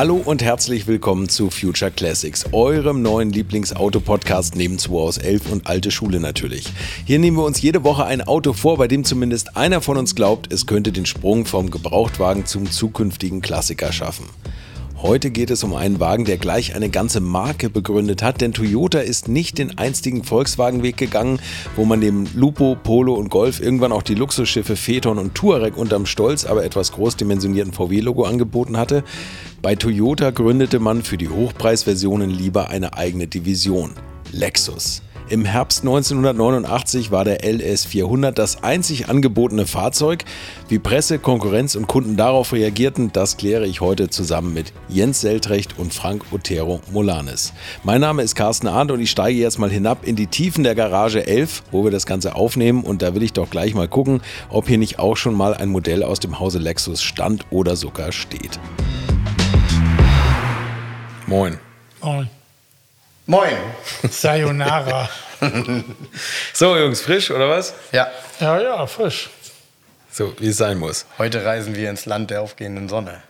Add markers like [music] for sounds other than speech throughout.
Hallo und herzlich willkommen zu Future Classics, eurem neuen Lieblingsauto-Podcast neben 2 aus 11 und alte Schule natürlich. Hier nehmen wir uns jede Woche ein Auto vor, bei dem zumindest einer von uns glaubt, es könnte den Sprung vom Gebrauchtwagen zum zukünftigen Klassiker schaffen. Heute geht es um einen Wagen, der gleich eine ganze Marke begründet hat, denn Toyota ist nicht den einstigen Volkswagen-Weg gegangen, wo man neben Lupo, Polo und Golf irgendwann auch die Luxusschiffe Phaeton und Touareg unterm stolz, aber etwas großdimensionierten VW-Logo angeboten hatte. Bei Toyota gründete man für die Hochpreisversionen lieber eine eigene Division, Lexus. Im Herbst 1989 war der LS400 das einzig angebotene Fahrzeug. Wie Presse, Konkurrenz und Kunden darauf reagierten, das kläre ich heute zusammen mit Jens Seltrecht und Frank Otero Molanes. Mein Name ist Carsten Arndt und ich steige jetzt mal hinab in die Tiefen der Garage 11, wo wir das Ganze aufnehmen und da will ich doch gleich mal gucken, ob hier nicht auch schon mal ein Modell aus dem Hause Lexus stand oder sogar steht. Moin. Moin. Moin. Sayonara. [laughs] so, Jungs, frisch oder was? Ja. Ja, ja, frisch. So, wie es sein muss. Heute reisen wir ins Land der aufgehenden Sonne.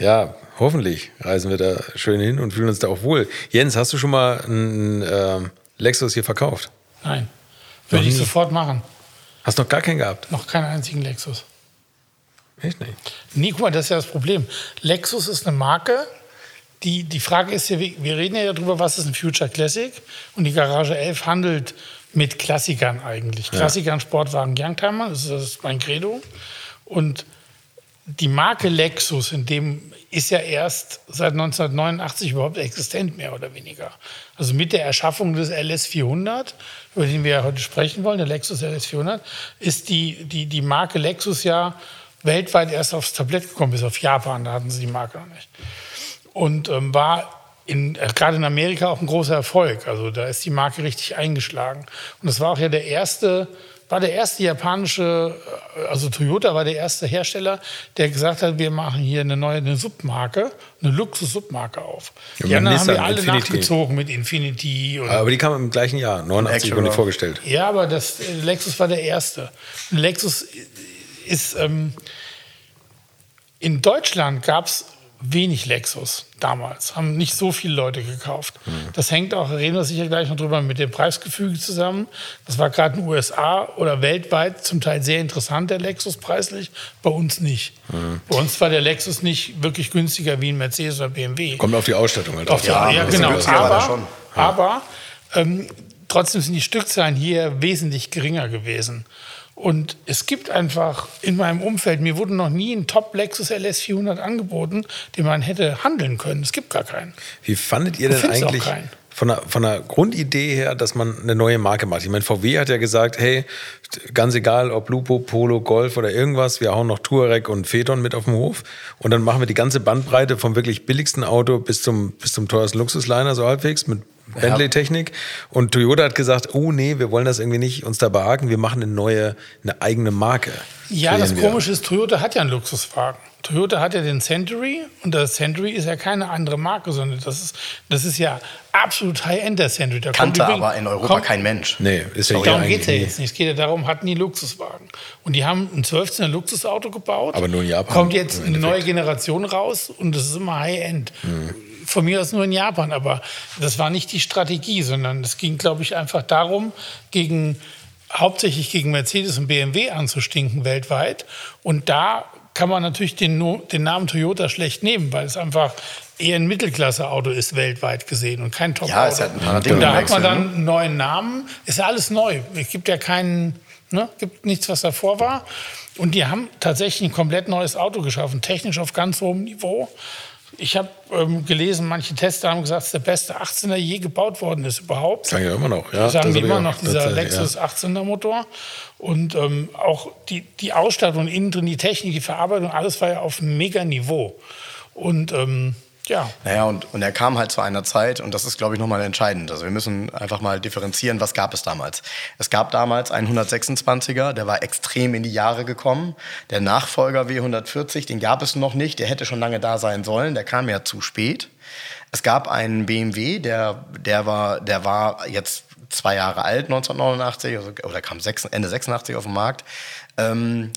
Ja, hoffentlich reisen wir da schön hin und fühlen uns da auch wohl. Jens, hast du schon mal einen ähm, Lexus hier verkauft? Nein. Würde ich nie? sofort machen. Hast noch gar keinen gehabt? Noch keinen einzigen Lexus. Echt nicht? Nee, guck mal, das ist ja das Problem. Lexus ist eine Marke. Die, die Frage ist ja, wir reden ja darüber, was ist ein Future Classic? Und die Garage 11 handelt mit Klassikern eigentlich. Klassikern, Sportwagen, Youngtimer, das ist, das ist mein Credo. Und die Marke Lexus in dem ist ja erst seit 1989 überhaupt existent, mehr oder weniger. Also mit der Erschaffung des LS400, über den wir ja heute sprechen wollen, der Lexus LS400, ist die, die, die Marke Lexus ja weltweit erst aufs Tablett gekommen, bis auf Japan, da hatten sie die Marke noch nicht. Und ähm, war in, äh, gerade in Amerika auch ein großer Erfolg. Also da ist die Marke richtig eingeschlagen. Und das war auch ja der erste, war der erste japanische, äh, also Toyota war der erste Hersteller, der gesagt hat, wir machen hier eine neue eine Submarke, eine Luxus-Submarke auf. Ja, die anderen haben wir alle Infiniti. nachgezogen mit Infinity. Und Aber die kam im gleichen Jahr, 89 wurden die vorgestellt. ja, aber das äh, Lexus war der erste. Lexus ist ähm, in Deutschland gab es wenig Lexus damals, haben nicht so viele Leute gekauft. Das hängt auch, reden wir sicher gleich noch drüber, mit dem Preisgefüge zusammen. Das war gerade in den USA oder weltweit zum Teil sehr interessant, der Lexus preislich, bei uns nicht. Bei uns war der Lexus nicht wirklich günstiger wie ein Mercedes oder BMW. Kommt auf die Ausstattung halt Auf der, Ja, ja, aber genau. war der Aber, schon. aber ähm, trotzdem sind die Stückzahlen hier wesentlich geringer gewesen. Und es gibt einfach in meinem Umfeld, mir wurde noch nie ein Top Lexus LS 400 angeboten, den man hätte handeln können. Es gibt gar keinen. Wie fandet ihr denn eigentlich von der, von der Grundidee her, dass man eine neue Marke macht? Ich meine, VW hat ja gesagt, hey, ganz egal, ob Lupo, Polo, Golf oder irgendwas, wir hauen noch Touareg und Phaeton mit auf dem Hof und dann machen wir die ganze Bandbreite vom wirklich billigsten Auto bis zum, bis zum teuersten Luxusliner so halbwegs mit Bentley-Technik. Und Toyota hat gesagt, oh nee, wir wollen das irgendwie nicht uns da behaken, wir machen eine neue, eine eigene Marke. Ja, das wir. Komische ist, Toyota hat ja einen Luxuswagen. Toyota hat ja den Century und der Century ist ja keine andere Marke, sondern das ist, das ist ja absolut High-End, der Century. Da Kannte aber in Europa kommt- kein Mensch. Nee, ist ja Darum geht es ja jetzt nicht. Es geht ja darum, hatten die Luxuswagen. Und die haben ein 12er Luxusauto gebaut. Aber nur in Japan Kommt jetzt eine neue. Generation raus und das ist immer High-End. Von mir aus nur in Japan, aber das war nicht die Strategie, sondern es ging, glaube ich, einfach darum, gegen hauptsächlich gegen Mercedes und BMW anzustinken weltweit. Und da kann man natürlich den, No- den Namen Toyota schlecht nehmen, weil es einfach eher ein Mittelklasse-Auto ist weltweit gesehen und kein Top-Auto. Ja, ist ja ein und da hat man dann einen neuen Namen. Ist ja alles neu. Es gibt ja keinen, ne, gibt nichts, was davor war. Und die haben tatsächlich ein komplett neues Auto geschaffen, technisch auf ganz hohem Niveau. Ich habe ähm, gelesen, manche Tester haben gesagt, es ist der beste 18er je gebaut worden ist überhaupt. Sagen ja immer noch, ja. Sagen die immer noch, dieser tatsächlich, ja. Lexus 18er Motor. Und ähm, auch die, die Ausstattung innen drin, die Technik, die Verarbeitung, alles war ja auf einem mega Niveau. Und ähm, ja, Naja, und, und er kam halt zu einer Zeit, und das ist, glaube ich, nochmal entscheidend. Also wir müssen einfach mal differenzieren, was gab es damals. Es gab damals einen 126er, der war extrem in die Jahre gekommen. Der Nachfolger W140, den gab es noch nicht, der hätte schon lange da sein sollen, der kam ja zu spät. Es gab einen BMW, der, der, war, der war jetzt zwei Jahre alt, 1989, also, oder kam sechs, Ende 86 auf den Markt. Ähm,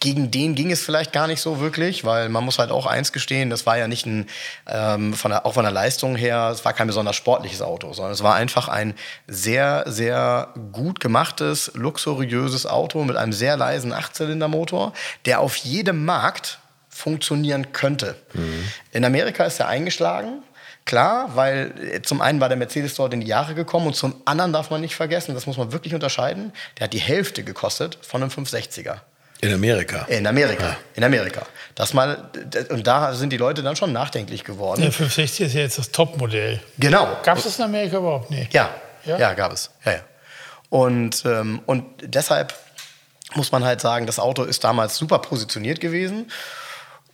gegen den ging es vielleicht gar nicht so wirklich, weil man muss halt auch eins gestehen, das war ja nicht ein, ähm, von der, auch von der Leistung her, es war kein besonders sportliches Auto, sondern es war einfach ein sehr, sehr gut gemachtes, luxuriöses Auto mit einem sehr leisen Achtzylindermotor, der auf jedem Markt funktionieren könnte. Mhm. In Amerika ist er eingeschlagen, Klar, weil äh, zum einen war der Mercedes dort in die Jahre gekommen und zum anderen darf man nicht vergessen, das muss man wirklich unterscheiden, der hat die Hälfte gekostet von einem 560er. In Amerika. In Amerika. Ja. In Amerika. Das mal, und da sind die Leute dann schon nachdenklich geworden. Der 560 ist ja jetzt das Topmodell. Genau. Gab es das in Amerika überhaupt nicht? Ja. ja. Ja, gab es. Ja, ja. Und, ähm, und deshalb muss man halt sagen, das Auto ist damals super positioniert gewesen.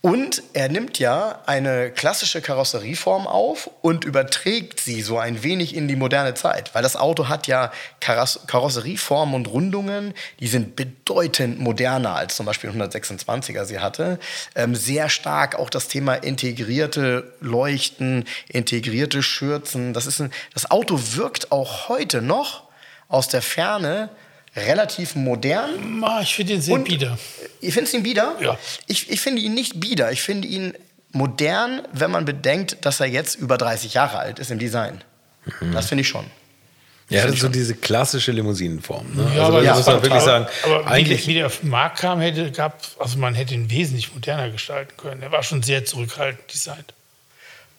Und er nimmt ja eine klassische Karosserieform auf und überträgt sie so ein wenig in die moderne Zeit. Weil das Auto hat ja Kaross Karosserieformen und Rundungen, die sind bedeutend moderner als zum Beispiel 126er sie hatte. Ähm, sehr stark auch das Thema integrierte Leuchten, integrierte Schürzen. Das, ist ein, das Auto wirkt auch heute noch aus der Ferne relativ modern. Ich finde ihn sehr und, bieder. Ihr findet ihn bieder? Ja. Ich, ich finde ihn nicht bieder. Ich finde ihn modern, wenn man bedenkt, dass er jetzt über 30 Jahre alt ist im Design. Mhm. Das finde ich schon. Ja, das ist so diese klassische Limousinenform. Ne? Ja, also, aber ja, muss man wirklich sagen, aber eigentlich wie der, auf den Markt kam, hätte, gab, also man hätte ihn wesentlich moderner gestalten können. Er war schon sehr zurückhaltend designt.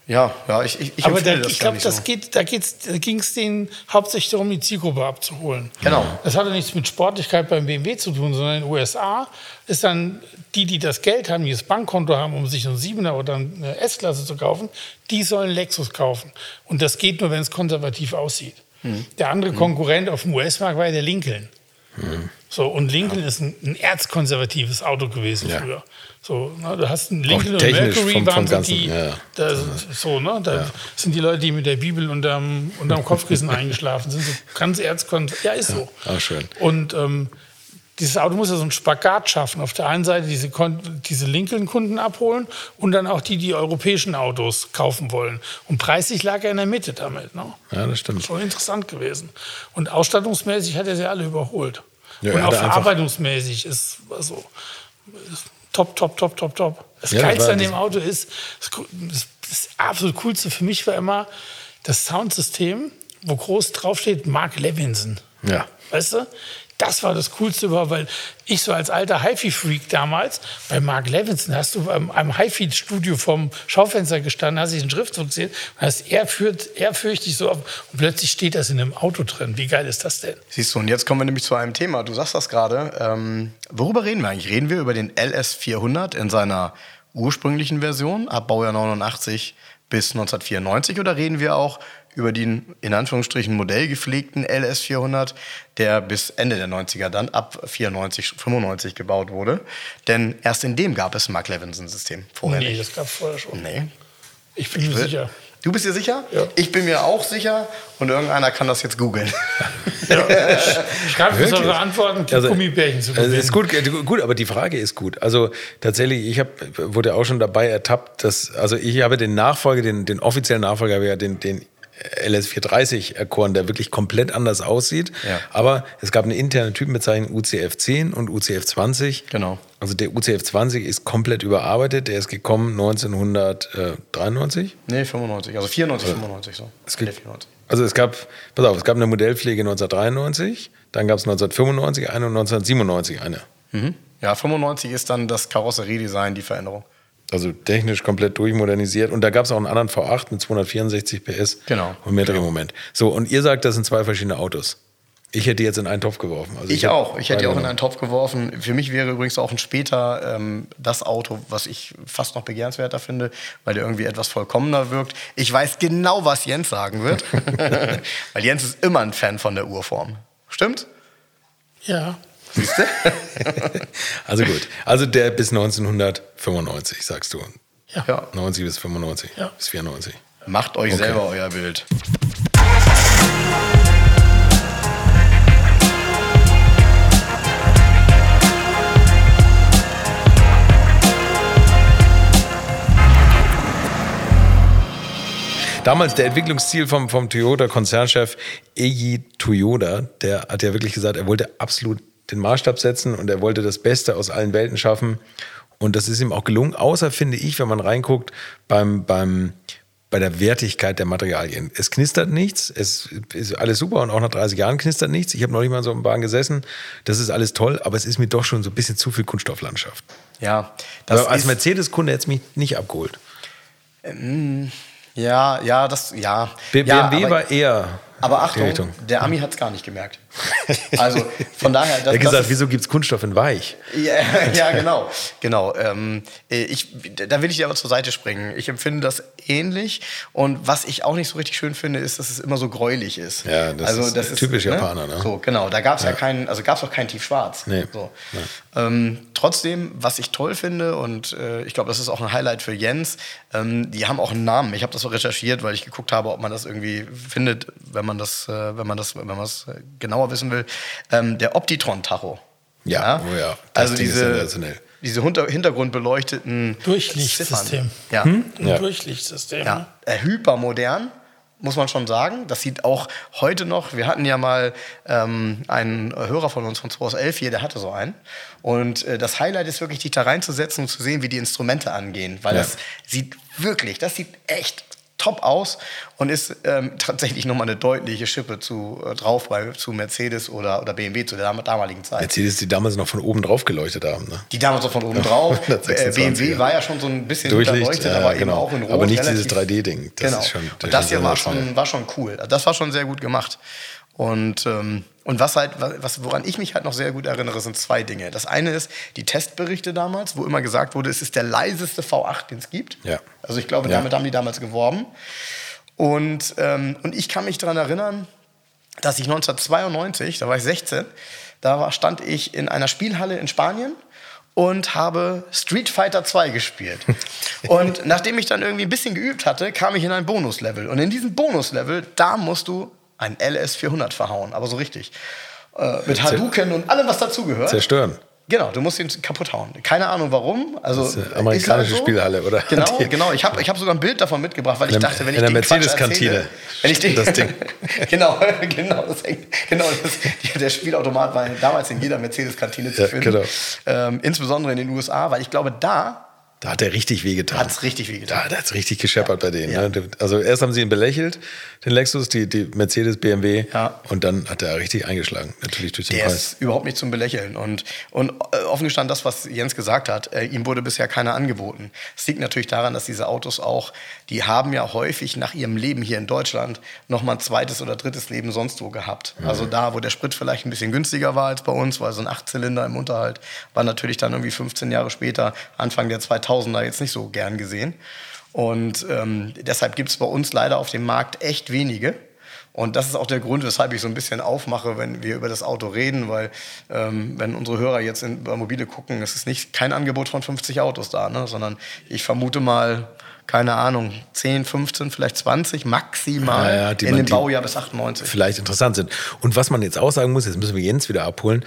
Ja, ja, ich, ich, ich Aber da, ich glaube, das so. geht, da, da ging es denen hauptsächlich darum, die Zielgruppe abzuholen. Genau. Das hatte nichts mit Sportlichkeit beim BMW zu tun, sondern in den USA ist dann die, die das Geld haben, die das Bankkonto haben, um sich einen 7er oder eine S-Klasse zu kaufen, die sollen Lexus kaufen. Und das geht nur, wenn es konservativ aussieht. Hm. Der andere hm. Konkurrent auf dem US-Markt war ja der Lincoln. Hm. So, und Lincoln ja. ist ein, ein, erzkonservatives Auto gewesen ja. früher. So, ne, du hast einen Lincoln und Mercury vom, waren vom die, ja. da, so, ne, da sind die Leute, die mit der Bibel unterm, unterm Kopfkissen [laughs] eingeschlafen sind, so ganz erzkonservativ. Ja, ist so. Ah, schön. Und ähm, dieses Auto muss ja so einen Spagat schaffen. Auf der einen Seite diese, diese Lincoln-Kunden abholen und dann auch die, die europäischen Autos kaufen wollen. Und preislich lag er in der Mitte damit. Ne? Ja, das stimmt. Schon interessant gewesen. Und ausstattungsmäßig hat er sie alle überholt. Ja, und auch verarbeitungsmäßig ist also top, top, top, top, top. Das ja, Geilste an dem Auto ist, das, das absolut Coolste für mich war immer das Soundsystem, wo groß draufsteht Mark Levinson. Ja. Weißt du? Das war das Coolste überhaupt, weil ich so als alter HiFi-Freak damals, bei Mark Levinson, hast du am, am HiFi-Studio vom Schaufenster gestanden, hast dich einen Schriftzug gesehen und hast er führt, er fürchte ich so auf und plötzlich steht das in einem Auto drin. Wie geil ist das denn? Siehst du, und jetzt kommen wir nämlich zu einem Thema. Du sagst das gerade. Ähm, worüber reden wir eigentlich? Reden wir über den LS400 in seiner ursprünglichen Version ab Baujahr 89 bis 1994 oder reden wir auch über den in Anführungsstrichen modellgepflegten LS400, der bis Ende der 90er dann ab 94, 95 gebaut wurde. Denn erst in dem gab es ein Mark Levinson-System. Vorher nee, nicht. das gab es vorher schon. Nee. Ich bin mir sicher. Du bist dir sicher? Ja. Ich bin mir auch sicher und irgendeiner kann das jetzt googeln. Ja. Schreibt uns eure Antworten, also, Gummibärchen zu also ist gut, gut, aber die Frage ist gut. Also tatsächlich, ich hab, wurde auch schon dabei ertappt, dass, also ich habe den Nachfolger, den, den offiziellen Nachfolger, ja den, den LS430 erkoren, der wirklich komplett anders aussieht. Ja. Aber es gab eine interne Typenbezeichnung UCF10 und UCF20. Genau. Also der UCF20 ist komplett überarbeitet. Der ist gekommen 1993? Nee, 95. Also 94, also, 95 so. Es gibt, also es gab, pass auf, es gab eine Modellpflege 1993, dann gab es 1995 eine und 1997 eine. Mhm. Ja, 95 ist dann das Karosseriedesign, die Veränderung. Also technisch komplett durchmodernisiert. Und da gab es auch einen anderen V8 mit 264 PS genau. und mehr Drehmoment. So, und ihr sagt, das sind zwei verschiedene Autos. Ich hätte jetzt in einen Topf geworfen. Also ich, ich auch. Ich hätte auch in einen Topf geworfen. Für mich wäre übrigens auch ein später ähm, das Auto, was ich fast noch begehrenswerter finde, weil der irgendwie etwas vollkommener wirkt. Ich weiß genau, was Jens sagen wird. [laughs] [laughs] weil Jens ist immer ein Fan von der Urform. Stimmt? Ja. Siehst du? [laughs] also gut. Also der bis 1995, sagst du. Ja. 90 bis 95. Ja. Bis 94. Macht euch okay. selber euer Bild. Damals der Entwicklungsziel vom, vom Toyota-Konzernchef Eiji Toyoda, der hat ja wirklich gesagt, er wollte absolut den Maßstab setzen und er wollte das Beste aus allen Welten schaffen. Und das ist ihm auch gelungen, außer finde ich, wenn man reinguckt, beim, beim, bei der Wertigkeit der Materialien. Es knistert nichts, es ist alles super und auch nach 30 Jahren knistert nichts. Ich habe noch nicht mal so im Bahn gesessen. Das ist alles toll, aber es ist mir doch schon so ein bisschen zu viel Kunststofflandschaft. Ja, das aber als Mercedes-Kunde hätte es mich nicht abgeholt. Ähm, ja, ja, das, ja. BMW ja, war eher aber Achtung, der Ami hat es gar nicht gemerkt. Also von daher. Das, [laughs] er hat gesagt, ist, wieso gibt es Kunststoff in weich? Ja, [laughs] ja genau. genau. Ähm, ich, da will ich dir aber zur Seite springen. Ich empfinde das ähnlich. Und was ich auch nicht so richtig schön finde, ist, dass es immer so gräulich ist. Ja, das also, ist das typisch ist, ne? Japaner. Ne? So, genau. Da gab es ja. ja keinen, also gab es auch kein Tiefschwarz. Nee. So. Ja. Ähm, trotzdem, was ich toll finde, und äh, ich glaube, das ist auch ein Highlight für Jens, ähm, die haben auch einen Namen. Ich habe das auch recherchiert, weil ich geguckt habe, ob man das irgendwie findet, wenn man man das, äh, wenn man das, wenn man es genauer wissen will, ähm, der Optitron-Tacho. Ja, ja, oh ja. Das also diese, diese hintergrundbeleuchteten Durchlichtsystem. Ja. Hm? ja. Durchlichtsystem. Ja. Äh, hypermodern muss man schon sagen. Das sieht auch heute noch, wir hatten ja mal ähm, einen Hörer von uns von 2011 hier, der hatte so einen. Und äh, das Highlight ist wirklich, dich da reinzusetzen und zu sehen, wie die Instrumente angehen. Weil ja. das sieht wirklich, das sieht echt top aus und ist ähm, tatsächlich nochmal eine deutliche Schippe zu, äh, drauf bei, zu Mercedes oder, oder BMW zu der damaligen Zeit. Mercedes, die damals noch von oben drauf geleuchtet haben. Ne? Die damals noch von oben drauf. [laughs] äh, BMW war ja schon so ein bisschen Durchlicht, ja, aber genau. eben auch in Rot. Aber nicht dieses 3D-Ding. Genau. und das hier war schon, war schon cool. Das war schon sehr gut gemacht. Und, ähm, und was halt, was, woran ich mich halt noch sehr gut erinnere, sind zwei Dinge. Das eine ist die Testberichte damals, wo immer gesagt wurde, es ist der leiseste V8, den es gibt. Ja. Also ich glaube, damit ja. haben die damals geworben. Und, ähm, und ich kann mich daran erinnern, dass ich 1992, da war ich 16, da war, stand ich in einer Spielhalle in Spanien und habe Street Fighter 2 gespielt. [laughs] und nachdem ich dann irgendwie ein bisschen geübt hatte, kam ich in ein Bonuslevel. Und in diesem Bonuslevel, da musst du ein LS400 verhauen, aber so richtig. Äh, mit Hadouken und allem, was dazugehört. Zerstören. Genau, du musst ihn kaputt hauen. Keine Ahnung warum. Also das ist amerikanische halt so. Spielhalle, oder? Genau, genau. Ich habe ich hab sogar ein Bild davon mitgebracht, weil ich dachte, wenn ich in der Mercedes-Kantine. Wenn ich den, das Ding. [laughs] genau, genau, das, genau das, der Spielautomat war damals in jeder Mercedes-Kantine zu finden. Ja, genau. ähm, insbesondere in den USA, weil ich glaube, da da hat er richtig wehgetan. Hat es richtig wehgetan. Da hat es richtig gescheppert ja. bei denen. Ja. Ne? Also erst haben sie ihn belächelt, den Lexus, die, die Mercedes, BMW. Ja. Und dann hat er richtig eingeschlagen, natürlich durch den Der Preis. ist überhaupt nicht zum Belächeln. Und, und äh, offen gestanden, das, was Jens gesagt hat, äh, ihm wurde bisher keiner angeboten. Es liegt natürlich daran, dass diese Autos auch, die haben ja häufig nach ihrem Leben hier in Deutschland nochmal ein zweites oder drittes Leben sonst wo gehabt. Mhm. Also da, wo der Sprit vielleicht ein bisschen günstiger war als bei uns, weil so ein Achtzylinder im Unterhalt war natürlich dann irgendwie 15 Jahre später, Anfang der 2000 Tausender jetzt nicht so gern gesehen. Und ähm, deshalb gibt es bei uns leider auf dem Markt echt wenige. Und das ist auch der Grund, weshalb ich so ein bisschen aufmache, wenn wir über das Auto reden, weil ähm, wenn unsere Hörer jetzt in, Mobile gucken, es ist nicht kein Angebot von 50 Autos da, ne? sondern ich vermute mal keine Ahnung, 10, 15, vielleicht 20 maximal ja, ja, in dem Baujahr bis 98. Vielleicht interessant sind. Und was man jetzt auch sagen muss, jetzt müssen wir Jens wieder abholen.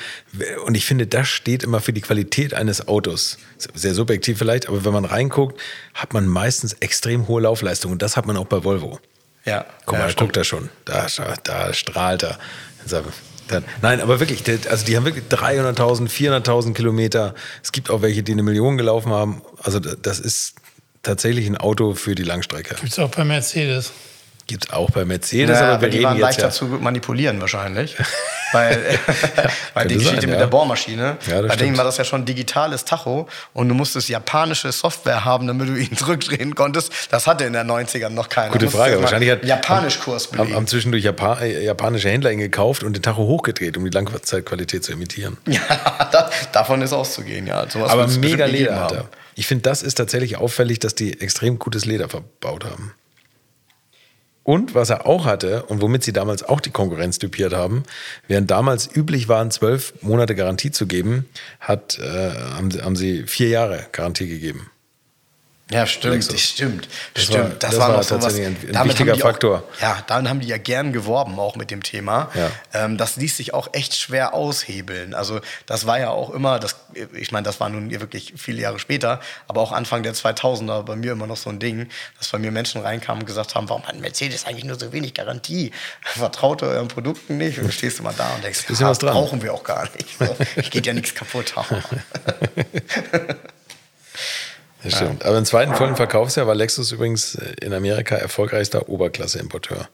Und ich finde, das steht immer für die Qualität eines Autos. Sehr subjektiv vielleicht, aber wenn man reinguckt, hat man meistens extrem hohe Laufleistung. Und das hat man auch bei Volvo. Ja. Guck mal, ja, guckt da schon. Da, da strahlt er. Nein, aber wirklich, also die haben wirklich 300.000, 400.000 Kilometer. Es gibt auch welche, die eine Million gelaufen haben. Also das ist tatsächlich ein Auto für die Langstrecke. Gibt es auch bei Mercedes. Gibt es auch bei Mercedes, naja, aber wir die waren leichter ja zu manipulieren wahrscheinlich. [laughs] weil, [laughs] weil die Geschichte sein, mit ja. der Bohrmaschine, ja, bei denen war das ja schon digitales Tacho und du musstest japanische Software haben, damit du ihn [laughs] zurückdrehen konntest. Das hatte in den 90ern noch keiner. Gute Frage. Wahrscheinlich hat Japanischkurs haben, haben zwischendurch Japan, äh, japanische Händler ihn gekauft und den Tacho hochgedreht, um die Langzeitqualität zu imitieren. Ja, da, davon ist auszugehen, ja. Sowas aber mega Leder hat er. Ich finde, das ist tatsächlich auffällig, dass die extrem gutes Leder verbaut haben. Und was er auch hatte und womit sie damals auch die Konkurrenz typiert haben, während damals üblich waren, zwölf Monate Garantie zu geben, hat, äh, haben, haben, sie vier Jahre Garantie gegeben. Ja, stimmt, Lexus. stimmt, Das stimmt. war- das, das war, noch so was. ein- ein wichtiger Faktor. Auch, ja, dann haben die ja gern geworben, auch mit dem Thema. Ja. Ähm, das ließ sich auch echt schwer aushebeln. Also das war ja auch immer, das, ich meine, das war nun wirklich viele Jahre später, aber auch Anfang der 2000er bei mir immer noch so ein Ding, dass bei mir Menschen reinkamen und gesagt haben, warum hat Mercedes eigentlich nur so wenig Garantie? [laughs] Vertraut euren Produkten nicht? Und stehst du mal da und denkst, ja, brauchen wir auch gar nicht. So, geht ja nichts kaputt. [laughs] [laughs] Das stimmt. Aber im zweiten vollen Verkaufsjahr war Lexus übrigens in Amerika erfolgreichster Oberklasse-Importeur.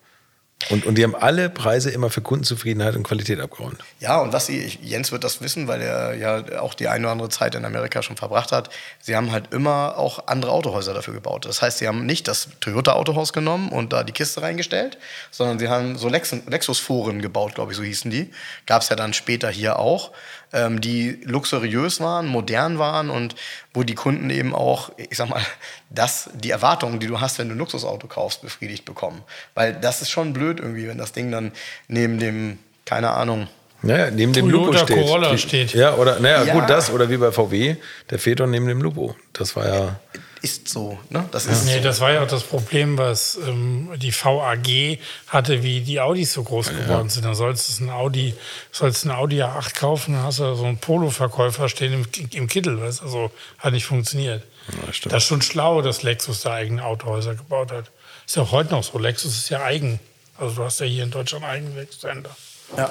Und, und die haben alle Preise immer für Kundenzufriedenheit und Qualität abgerundet. Ja, und was sie, Jens wird das wissen, weil er ja auch die eine oder andere Zeit in Amerika schon verbracht hat. Sie haben halt immer auch andere Autohäuser dafür gebaut. Das heißt, sie haben nicht das Toyota-Autohaus genommen und da die Kiste reingestellt, sondern sie haben so Lex Lexus-Foren gebaut, glaube ich, so hießen die. Gab es ja dann später hier auch, ähm, die luxuriös waren, modern waren und wo die Kunden eben auch, ich sag mal, das, die Erwartungen, die du hast, wenn du ein Luxusauto kaufst, befriedigt bekommen. Weil das ist schon blöd irgendwie, wenn das Ding dann neben dem, keine Ahnung, Naja, neben dem Toyota Lupo steht. Corolla steht. Ja, oder, naja, Ja. gut, das, oder wie bei VW, der Phaeton neben dem Lupo. Das war ja. ist so, ne? Das ist Nee, so. das war ja auch das Problem, was ähm, die VAG hatte, wie die Audis so groß geworden sind. Dann sollst du ein Audi, sollst ein Audi A8 kaufen, dann hast du so einen Polo-Verkäufer stehen im, im Kittel, weißt du? Also hat nicht funktioniert. Ja, das ist schon schlau, dass Lexus da eigene Autohäuser gebaut hat. Ist ja auch heute noch so. Lexus ist ja eigen. Also du hast ja hier in Deutschland eigene Lexus-Händler. Ja.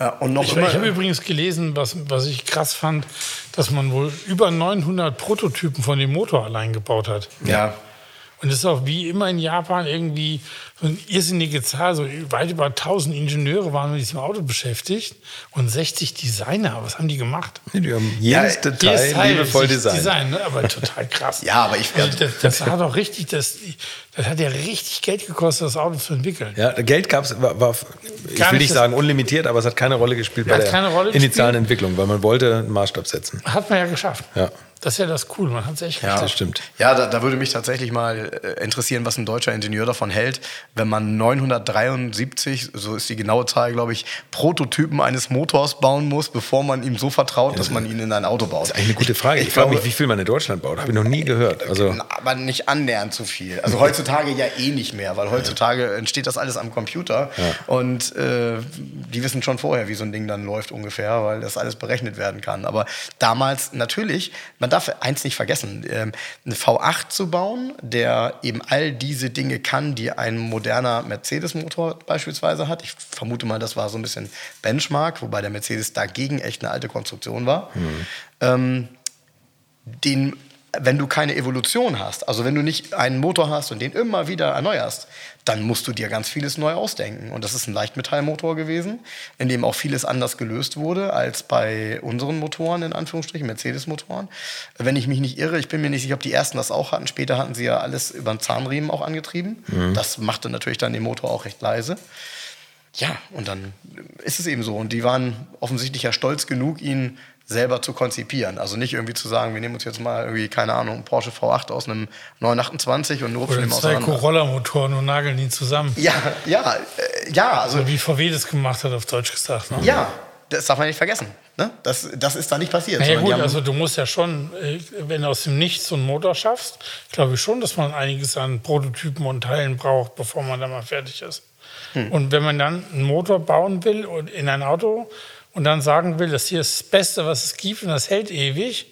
Ja. Und noch Ich, immer. ich habe übrigens gelesen, was, was ich krass fand, dass man wohl über 900 Prototypen von dem Motor allein gebaut hat. ja. Und das ist auch wie immer in Japan irgendwie so eine irrsinnige Zahl. So weit über 1000 Ingenieure waren mit diesem Auto beschäftigt und 60 Designer. Was haben die gemacht? Die haben jedes Ja, Detail Jedes Teil liebevoll ist designt. Design, ne? Aber total krass. [laughs] Ja, aber ich- Also das, das hat doch richtig, das, das hat ja richtig Geld gekostet, das Auto zu entwickeln. Ja, Geld gab es, war, war, ich Gar will nicht sagen unlimitiert, aber es hat keine Rolle gespielt bei der initialen gespielt? Entwicklung, weil man wollte einen Maßstab setzen. Hat man ja geschafft. Ja. Das ist ja das Cool, man hat es echt Ja, geschafft. Das stimmt. Ja, da, da würde mich tatsächlich mal äh, interessieren, was ein deutscher Ingenieur davon hält, wenn man 973, so ist die genaue Zahl, glaube ich, Prototypen eines Motors bauen muss, bevor man ihm so vertraut, dass man ihn in ein Auto baut. Das ist eigentlich eine gute Frage. Ich, frage mich, wie viel man in Deutschland baut. Habe ich noch nie gehört. Also, aber nicht annähernd zu viel. Also heutzutage ja eh nicht mehr, weil heutzutage entsteht das alles am Computer und äh, die wissen schon vorher, wie so ein Ding dann läuft ungefähr, weil das alles berechnet werden kann. Aber damals natürlich, man darf eins nicht vergessen, ähm, eine V8 zu bauen, der eben all diese Dinge kann, die ein moderner Mercedes-Motor beispielsweise hat. Ich vermute mal, das war so ein bisschen Benchmark, wobei der Mercedes dagegen echt eine alte Konstruktion war. Ähm, den, wenn du keine Evolution hast, also wenn du nicht einen Motor hast und den immer wieder erneuerst, dann musst du dir ganz vieles neu ausdenken. Und das ist ein Leichtmetallmotor gewesen, in dem auch vieles anders gelöst wurde als bei unseren Motoren, in Anführungsstrichen, Mercedes-Motoren. Wenn ich mich nicht irre, ich bin mir nicht sicher, ob die ersten das auch hatten. Später hatten sie ja alles über einen Zahnriemen auch angetrieben. Das machte natürlich dann den Motor auch recht leise. Ja, und dann ist es eben so. Und die waren offensichtlich ja stolz genug, ihn selber zu konzipieren. Also nicht irgendwie zu sagen, wir nehmen uns jetzt mal irgendwie, keine Ahnung, einen Porsche V8 aus einem 928 und rupfen Oder ihn zwei auseinander. Corolla-Motoren und nageln die zusammen. Ja, ja, äh, ja, also So wie VW das gemacht hat, auf Deutsch gesagt. Ne? ja, das darf man nicht vergessen. Ne? Das, das ist da nicht passiert. Na ja, gut, also du musst ja schon, äh, wenn du aus dem Nichts so einen Motor schaffst, glaube ich schon, dass man einiges an Prototypen und Teilen braucht, bevor man dann mal fertig ist. Hm. Und wenn man dann einen Motor bauen will und in ein Auto und dann sagen will, das hier ist das Beste, was es gibt und das hält ewig,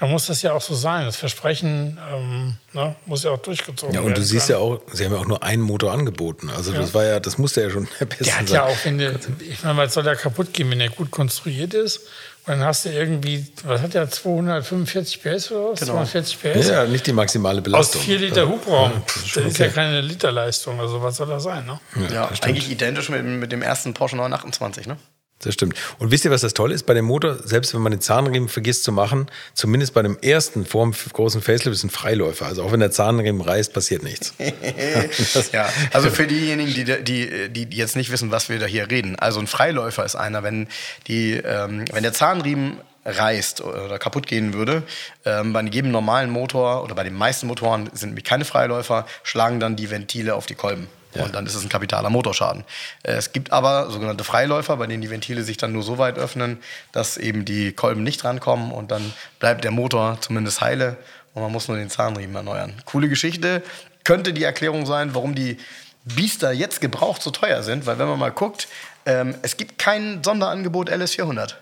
dann muss das ja auch so sein. Das Versprechen ähm, ne, muss ja auch durchgezogen ja, werden. und du siehst können. ja auch, sie haben ja auch nur einen Motor angeboten. Also das war ja, das musste ja schon der Beste Der hat sein. ja auch, wenn der, ich meine, was soll der kaputt gehen, wenn der gut konstruiert ist? Und dann hast du irgendwie, was hat der, 245 PS oder was? Genau. 240 PS? ja, nicht die maximale Aus Belastung. 4 Liter Hubraum. das ist das ist ja okay. keine Literleistung. Also was soll das sein, ne? ja, das stimmt. eigentlich identisch mit, mit dem ersten Porsche 928, ne? Das stimmt. Und wisst ihr, was das Tolle ist? Bei dem Motor, selbst wenn man den Zahnriemen vergisst zu machen, zumindest bei dem ersten vor dem großen Facelift ist ein Freiläufer. Also auch wenn der Zahnriemen reißt, passiert nichts. [laughs] ja, also für diejenigen, die, die, die jetzt nicht wissen, was wir da hier reden. Also ein Freiläufer ist einer, wenn, die, ähm, wenn der Zahnriemen reißt oder kaputt gehen würde, ähm, bei jedem normalen Motor oder bei den meisten Motoren sind keine Freiläufer, schlagen dann die Ventile auf die Kolben. Und dann ist es ein kapitaler Motorschaden. Äh, Es gibt aber sogenannte Freiläufer, bei denen die Ventile sich dann nur so weit öffnen, dass eben die Kolben nicht rankommen und dann bleibt der Motor zumindest heile und man muss nur den Zahnriemen erneuern. Coole Geschichte. Könnte die Erklärung sein, warum die Biester jetzt gebraucht so teuer sind, weil wenn man mal guckt, ähm, es gibt kein Sonderangebot LS400.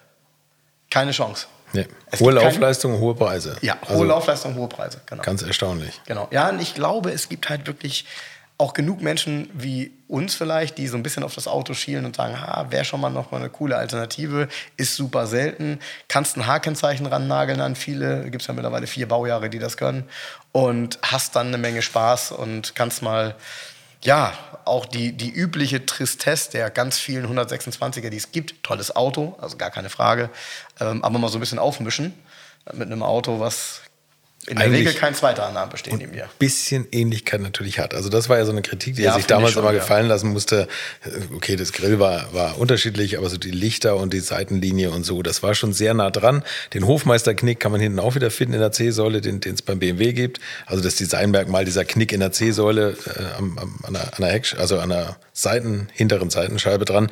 Keine Chance. Nee. Hohe Laufleistung, kein... hohe Preise. Ja, hohe also Laufleistung, hohe Preise. Genau. Ganz erstaunlich. Genau. Ja, und ich glaube, es gibt halt wirklich auch genug Menschen wie uns vielleicht, die so ein bisschen auf das Auto schielen und sagen, ha, wäre schon mal noch mal eine coole Alternative, ist super selten, kannst ein H-Kennzeichen rannageln an viele, gibt es ja mittlerweile vier Baujahre, die das können und hast dann eine Menge Spaß und kannst mal, ja, auch die, die übliche Tristesse der ganz vielen 126er, die es gibt, tolles Auto, also gar keine Frage, ähm, aber mal so ein bisschen aufmischen mit einem Auto, was in der Regel kein zweiter Annahme bestehen neben mir. Ein bisschen Ähnlichkeit natürlich hat. Also das war ja so eine Kritik, die ja, er sich damals schon, immer ja. gefallen lassen musste. Okay, das Grill war, war unterschiedlich, aber so die Lichter und die Seitenlinie und so, das war schon sehr nah dran. Den Hofmeisterknick kann man hinten auch wieder finden in der C-Säule, den es beim BMW gibt. Also das Designmerkmal dieser Knick in der C-Säule äh, an, der, an der Heck, also an der Seiten, hinteren Seitenscheibe dran.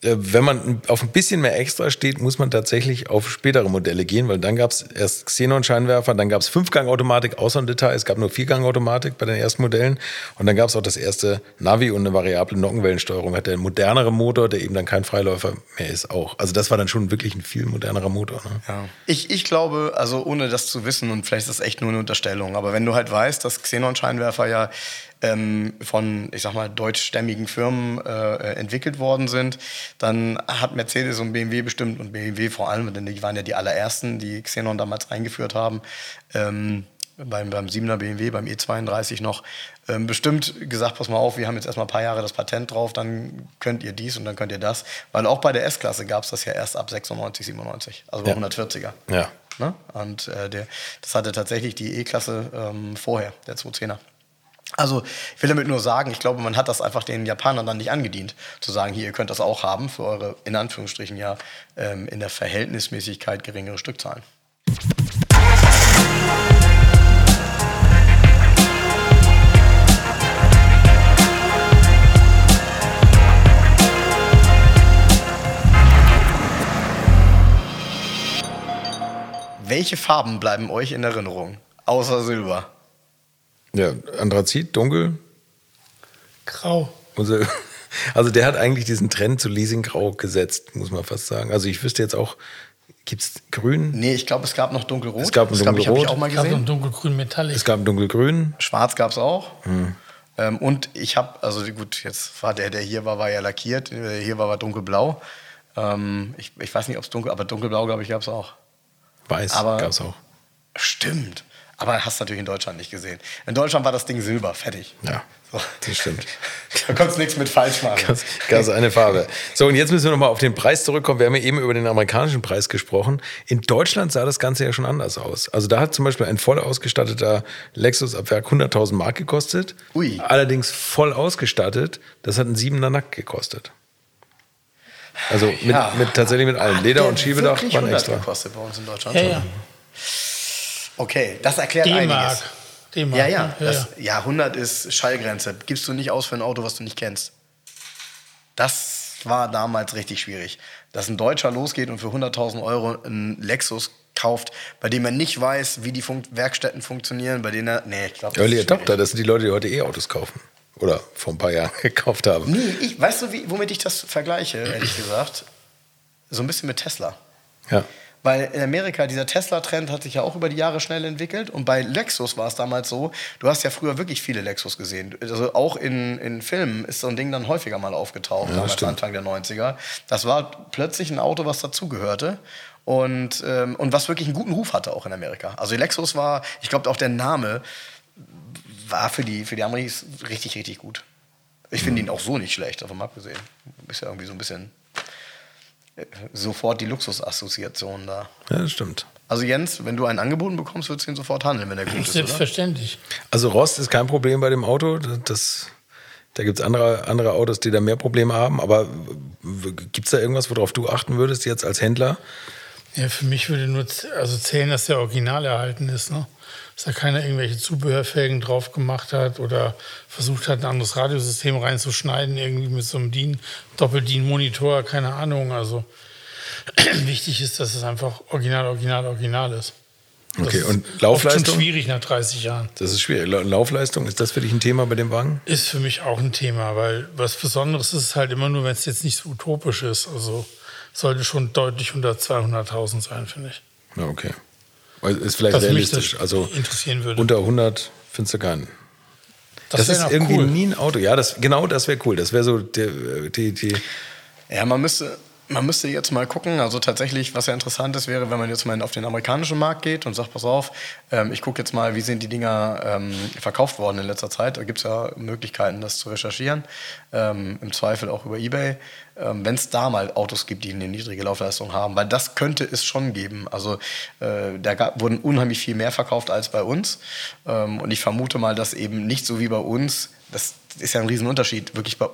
Äh, wenn man auf ein bisschen mehr extra steht, muss man tatsächlich auf spätere Modelle gehen, weil dann gab es erst Xenon-Scheinwerfer, dann gab es Fünfgang-Automatik, außer ein Detail, es gab nur Viergang-Automatik bei den ersten Modellen und dann gab es auch das erste Navi und eine variable Nockenwellensteuerung, hat der modernere Motor, der eben dann kein Freiläufer mehr ist, auch. Also das war dann schon wirklich ein viel modernerer Motor. Ne? Ja. Ich, ich glaube, also ohne das zu wissen und vielleicht ist das echt nur eine Unterstellung, aber wenn du halt weißt, dass Xenon-Scheinwerfer ja ähm, von, ich sag mal, deutschstämmigen Firmen äh, entwickelt worden sind, dann hat Mercedes und BMW bestimmt und BMW vor allem, denn die waren ja die allerersten, die Xenon damals eingeführt haben, ähm, beim, beim 7er BMW, beim E32 noch, ähm, bestimmt gesagt, pass mal auf, wir haben jetzt erstmal ein paar Jahre das Patent drauf, dann könnt ihr dies und dann könnt ihr das. Weil auch bei der S-Klasse gab es das ja erst ab 96, 97, also bei ja. 140er. Ja. Ne? Und äh, der, das hatte tatsächlich die E-Klasse ähm, vorher, der 210er. Also ich will damit nur sagen, ich glaube, man hat das einfach den Japanern dann nicht angedient, zu sagen, hier, ihr könnt das auch haben für eure, in Anführungsstrichen ja, ähm, in der Verhältnismäßigkeit geringere Stückzahlen. Welche Farben bleiben euch in Erinnerung, außer Silber? Ja, Anthrazit, dunkel. Grau. Also der hat eigentlich diesen Trend zu Leasinggrau gesetzt, muss man fast sagen. Also ich wüsste jetzt auch, gibt es grün? Nee, ich glaube, es gab noch dunkelrot. Es gab ein dunkelrot. Das ich auch mal gesehen. Es gab ein dunkelgrün Metallic. Es gab ein dunkelgrün. Schwarz gab es auch. Hm. Ähm, und ich habe, also gut, jetzt war der, der hier war, war ja lackiert. Der hier war, war dunkelblau. Ähm, ich, ich weiß nicht, ob es dunkel, aber dunkelblau, glaube ich, gab es auch. Weiß gab es auch. Stimmt. Aber hast du natürlich in Deutschland nicht gesehen. In Deutschland war das Ding Silber, fertig. Ja, so. das stimmt. [laughs] da konntest du nichts mit falsch machen. Ganz, ganz eine Farbe. So, und jetzt müssen wir nochmal auf den Preis zurückkommen. Wir haben ja eben über den amerikanischen Preis gesprochen. In Deutschland sah das Ganze ja schon anders aus. Also da hat zum Beispiel ein voll ausgestatteter Lexus ab Werk 100.000 Mark gekostet. Ui. Allerdings voll ausgestattet, das hat ein siebener Nack gekostet. Also mit, ja. mit tatsächlich mit allem. Leder und Schiebedach waren extra. gekostet bei uns in Deutschland. Ja, ja. Okay, das erklärt einiges. Ja, ja, das, ja, 100 ist Schallgrenze. Gibst du nicht aus für ein Auto, was du nicht kennst. Das war damals richtig schwierig. Dass ein Deutscher losgeht und für 100.000 Euro einen Lexus kauft, bei dem er nicht weiß, wie die Fun Werkstätten funktionieren, bei denen er. Nee, ich glaube. Early Adopter, das sind die Leute, die heute E-Autos kaufen. Oder vor ein paar Jahren [laughs] gekauft haben. Nee, ich, weißt du, wie, womit ich das vergleiche, ehrlich gesagt? So ein bisschen mit Tesla. Ja. Weil in Amerika dieser Tesla-Trend hat sich ja auch über die Jahre schnell entwickelt. Und bei Lexus war es damals so, du hast ja früher wirklich viele Lexus gesehen. Also auch in, in Filmen ist so ein Ding dann häufiger mal aufgetaucht, ja, damals Anfang der 90er. Das war plötzlich ein Auto, was dazugehörte. Und, ähm, und was wirklich einen guten Ruf hatte auch in Amerika. Also Lexus war, ich glaube auch der Name war für die, für die Amis richtig, richtig gut. Ich finde mhm. ihn auch so nicht schlecht, davon abgesehen. Ist ja irgendwie so ein bisschen sofort die Luxusassoziation da. Ja, das stimmt. Also Jens, wenn du einen angeboten bekommst, würdest du ihn sofort handeln, wenn er gut ist, Selbstverständlich. Also Rost ist kein Problem bei dem Auto. Das, da gibt es andere, andere Autos, die da mehr Probleme haben. Aber gibt es da irgendwas, worauf du achten würdest jetzt als Händler? Ja, für mich würde nur also zählen, dass der Original erhalten ist. Ne? Dass da keiner irgendwelche Zubehörfelgen drauf gemacht hat oder versucht hat, ein anderes Radiosystem reinzuschneiden, irgendwie mit so einem DIN, Doppel-DIN-Monitor, keine Ahnung. Also [clears throat] wichtig ist, dass es einfach original, original, original ist. Okay, Das und ist Laufleistung? Oft schon schwierig nach 30 Jahren. Das ist schwierig. La- Laufleistung, ist das für dich ein Thema bei dem Wagen? Ist für mich auch ein Thema, weil was Besonderes ist halt immer nur, wenn es jetzt nicht so utopisch ist. Also sollte schon deutlich unter 200.000 sein, finde ich. Ja, okay. Also ist vielleicht mich realistisch. das Also interessieren würde. unter 100 findest du keinen. Das, wär ist irgendwie cool. nie ein Auto. Ja, das, genau das wäre cool. Das wäre so der, die, die. Ja, man müsste, man müsste jetzt mal gucken. Also tatsächlich, was ja interessant ist, wäre, wenn man jetzt mal auf den amerikanischen Markt geht und sagt, pass auf, ähm, ich gucke jetzt mal, wie sind die Dinger ähm, verkauft worden in letzter Zeit. Da gibt es ja Möglichkeiten, das zu recherchieren. Ähm, Im Zweifel auch über Ebay. Ähm, wenn es da mal Autos gibt, die eine niedrige Laufleistung haben, weil das könnte es schon geben. Also äh, da gab, wurden unheimlich viel mehr verkauft als bei uns. Ähm, und ich vermute mal, dass eben nicht so wie bei uns das ist ja ein Riesenunterschied. Wirklich, bei,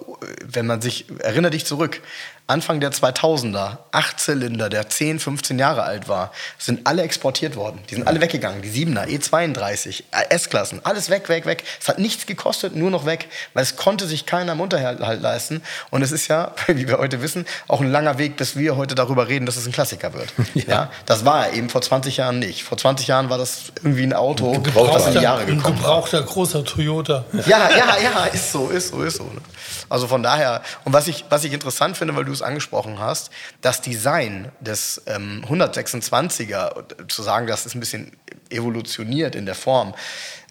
wenn man sich, erinnere dich zurück, Anfang der 2000er, Achtzylinder, der 10, 15 Jahre alt war, sind alle exportiert worden. Die sind alle weggegangen. Die 7er, E32, S-Klassen, alles weg, weg, weg. Es hat nichts gekostet, nur noch weg, weil es konnte sich keiner im Unterhalt leisten. Und es ist ja, [laughs] wie wir heute wissen, auch ein langer Weg, bis wir heute darüber reden, dass es ein Klassiker wird. [laughs] ja. ja das war er eben vor 20 Jahren nicht. Vor 20 Jahren war das irgendwie ein Auto, das in die Jahre ein gekommen war. gebrauchter großer Toyota. Ja, ja, ja, ist so, ist so, ist so. ne? Also von daher, und was ich, was ich interessant finde, weil du es angesprochen hast, das Design des ähm, 126er, zu sagen, das ist ein bisschen evolutioniert in der Form,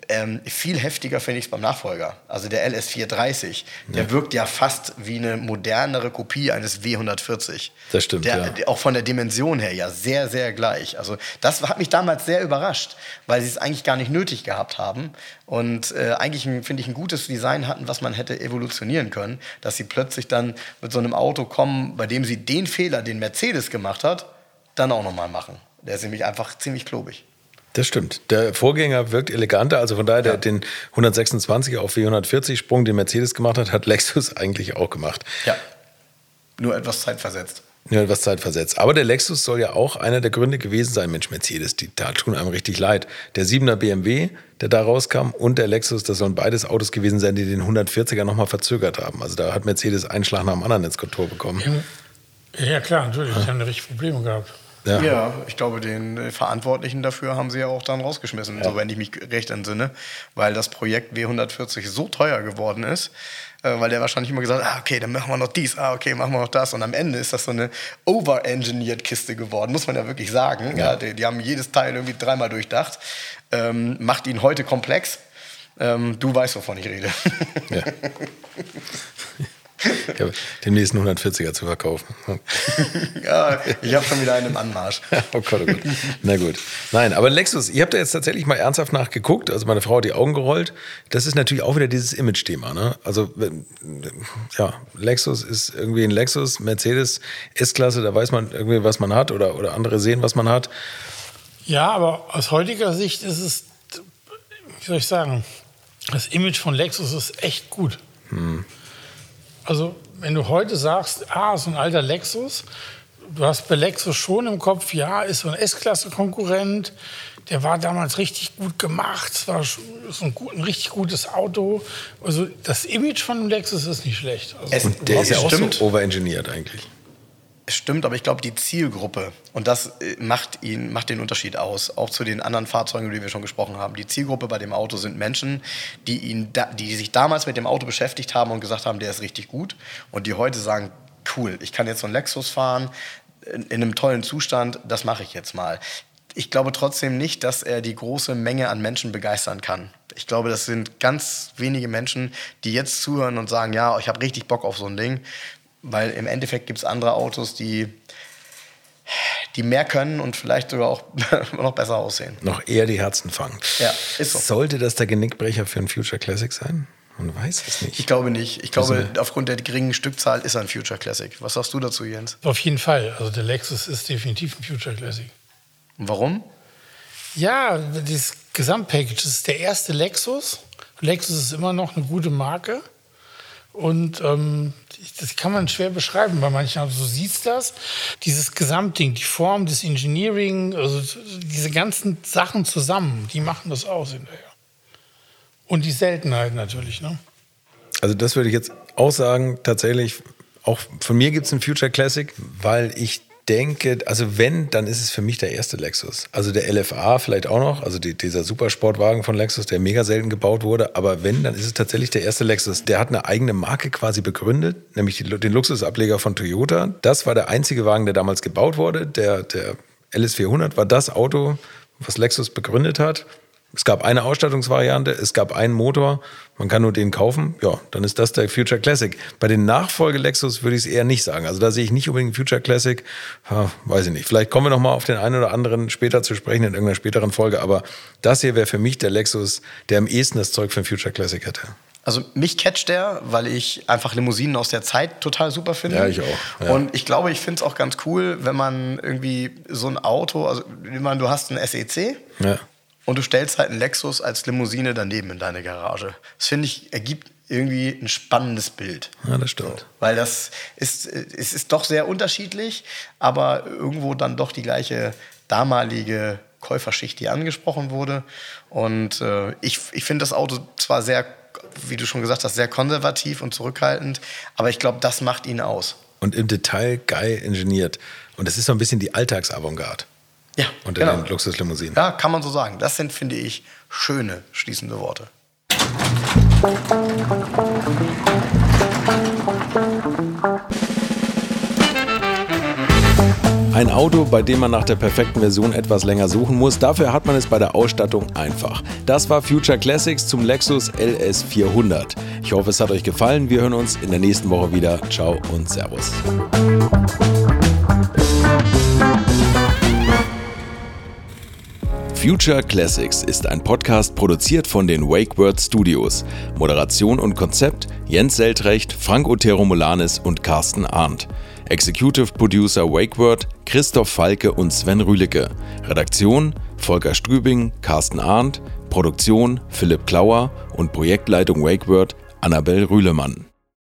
ähm, viel heftiger finde ich es beim Nachfolger. Also der LS430, der wirkt ja fast wie eine modernere Kopie eines W140. Das stimmt, Der, ja. auch von der Dimension her ja sehr, sehr gleich. Also das hat mich damals sehr überrascht, weil sie es eigentlich gar nicht nötig gehabt haben und äh, eigentlich, finde ich, ein gutes Design hatten, was man hätte evolutionieren können, dass sie plötzlich dann mit so einem Auto kommen, bei dem sie den Fehler, den Mercedes gemacht hat, dann auch nochmal machen. Der ist nämlich einfach ziemlich klobig. Das stimmt. Der Vorgänger wirkt eleganter. Also von daher, der, den 126er auf W140 Sprung, den Mercedes gemacht hat, hat Lexus [laughs] eigentlich auch gemacht. Ja. Nur etwas zeitversetzt. Ja, etwas Zeit versetzt. Aber der Lexus soll ja auch einer der Gründe gewesen sein. Mensch, Mercedes, die da tun einem richtig leid. Der 7er BMW, der da rauskam, und der Lexus, das sollen beides Autos gewesen sein, die den 140er nochmal verzögert haben. Also da hat Mercedes einen Schlag nach dem anderen ins Kontor bekommen. Ja, klar, natürlich. Die haben da richtig Probleme gehabt. Ja. Ja, ich glaube, den äh, Verantwortlichen dafür haben sie ja auch dann rausgeschmissen, so wenn ich mich recht entsinne, weil das Projekt W140 so teuer geworden ist, äh, weil der wahrscheinlich immer gesagt hat, ah, okay, dann machen wir noch dies, ah, okay, machen wir noch das. Und am Ende ist das so eine over-engineered Kiste geworden, muss man ja wirklich sagen. Ja. die, die haben jedes Teil irgendwie dreimal durchdacht, ähm, macht ihn heute komplex. Ähm, du weißt, wovon ich rede. Ja. [laughs] [laughs] Ja, demnächst einen 140er zu verkaufen. [laughs] ja, ich habe schon wieder einen im Anmarsch. [laughs] Oh Gott, oh Gott. Na gut. Nein, aber Lexus, ihr habt da jetzt tatsächlich mal ernsthaft nachgeguckt. Also meine Frau hat die Augen gerollt. Das ist natürlich auch wieder dieses Image-Thema. Ne? Also ja, Lexus ist irgendwie ein Lexus, Mercedes S-Klasse, da weiß man irgendwie, was man hat oder, oder andere sehen, was man hat. Ja, aber aus heutiger Sicht ist es, wie soll ich sagen, das Image von Lexus ist echt gut. Also, wenn du heute sagst, ah, so ein alter Lexus, du hast bei Lexus schon im Kopf, ja, ist so ein S-Klasse-Konkurrent, der war damals richtig gut gemacht, es war schon so ein, gut, ein richtig gutes Auto. Also, das Image von einem Lexus ist nicht schlecht. Also, Es- Der ist ja auch Stimmt. so overengineert eigentlich. Stimmt, aber ich glaube, die Zielgruppe, und das äh, macht, ihn, macht den Unterschied aus, auch zu den anderen Fahrzeugen, über die wir schon gesprochen haben. Die Zielgruppe bei dem Auto sind Menschen, die, ihn da, die sich damals mit dem Auto beschäftigt haben und gesagt haben, der ist richtig gut. Und die heute sagen, cool, ich kann jetzt so einen Lexus fahren, in, in einem tollen Zustand, das mache ich jetzt mal. Ich glaube trotzdem nicht, dass er die große Menge an Menschen begeistern kann. Ich glaube, das sind ganz wenige Menschen, die jetzt zuhören und sagen, ja, ich habe richtig Bock auf so ein Ding. Weil im Endeffekt gibt es andere Autos, die, die mehr können und vielleicht sogar auch [laughs] noch besser aussehen. Noch eher die Herzen fangen. Ja, ist so. Sollte das der Genickbrecher für ein Future Classic sein? Man weiß es nicht. Ich glaube nicht. Ich glaube, Also- aufgrund der geringen Stückzahl ist er ein Future Classic. Was sagst du dazu, Jens? auf jeden Fall. Also, der Lexus ist definitiv ein Future Classic. Und warum? Ja, dieses Gesamtpackage, das ist der erste Lexus. Lexus ist immer noch eine gute Marke. Und ähm, das kann man schwer beschreiben bei manchen. Also du siehst das, dieses Gesamtding, die Form, das Engineering, also diese ganzen Sachen zusammen, die machen das aus hinterher. Und die Seltenheit natürlich, ne? Also das würde ich jetzt auch sagen, tatsächlich, auch von mir gibt es einen Future Classic, weil ich denke, also wenn, dann ist es für mich der erste Lexus. Also der LFA vielleicht auch noch, also die, dieser Supersportwagen von Lexus, der mega selten gebaut wurde. Aber wenn, dann ist es tatsächlich der erste Lexus. Der hat eine eigene Marke quasi begründet, nämlich die, den Luxusableger von Toyota. Das war der einzige Wagen, der damals gebaut wurde. Der, der LS400 war das Auto, was Lexus begründet hat. Es gab eine Ausstattungsvariante, es gab einen Motor, man kann nur den kaufen. Ja, dann ist das der Future Classic. Bei den Nachfolge Lexus würde ich es eher nicht sagen. Also da sehe ich nicht unbedingt Future Classic. Ja, weiß ich nicht. Vielleicht kommen wir noch mal auf den einen oder anderen später zu sprechen in irgendeiner späteren Folge. Aber das hier wäre für mich der Lexus, der am ehesten das Zeug für ein Future Classic hätte. Also mich catcht der, weil ich einfach Limousinen aus der Zeit total super finde. Ja, ich auch. Ja. Und ich glaube, ich finde es auch ganz cool, wenn man irgendwie so ein Auto, also ich meine, du hast ein SEC. Ja und du stellst halt einen Lexus als Limousine daneben in deine Garage. Das finde ich, ergibt irgendwie ein spannendes Bild. Ja, das stimmt. So, weil das ist, es ist doch sehr unterschiedlich, aber irgendwo dann doch die gleiche damalige Käuferschicht, die angesprochen wurde. Und äh, ich, ich finde das Auto zwar sehr, wie du schon gesagt hast, sehr konservativ und zurückhaltend, aber ich glaube, das macht ihn aus. Und im Detail geil ingeniert. Und es ist so ein bisschen die Alltagsavantgarde. Ja, unter genau. den Luxuslimousinen. Ja, kann man so sagen. Das sind, finde ich, schöne schließende Worte. Ein Auto, bei dem man nach der perfekten Version etwas länger suchen muss, dafür hat man es bei der Ausstattung einfach. Das war Future Classics zum Lexus LS 400. Ich hoffe, es hat euch gefallen. Wir hören uns in der nächsten Woche wieder. Ciao und Servus. Future Classics ist ein Podcast produziert von den WakeWord Studios. Moderation und Konzept Jens Seltrecht, Frank Otero Molanis und Carsten Arndt. Executive Producer WakeWord Christoph Falke und Sven Rühlicke. Redaktion Volker Strübing, Carsten Arndt. Produktion Philipp Klauer und Projektleitung WakeWord Annabel Rühlemann.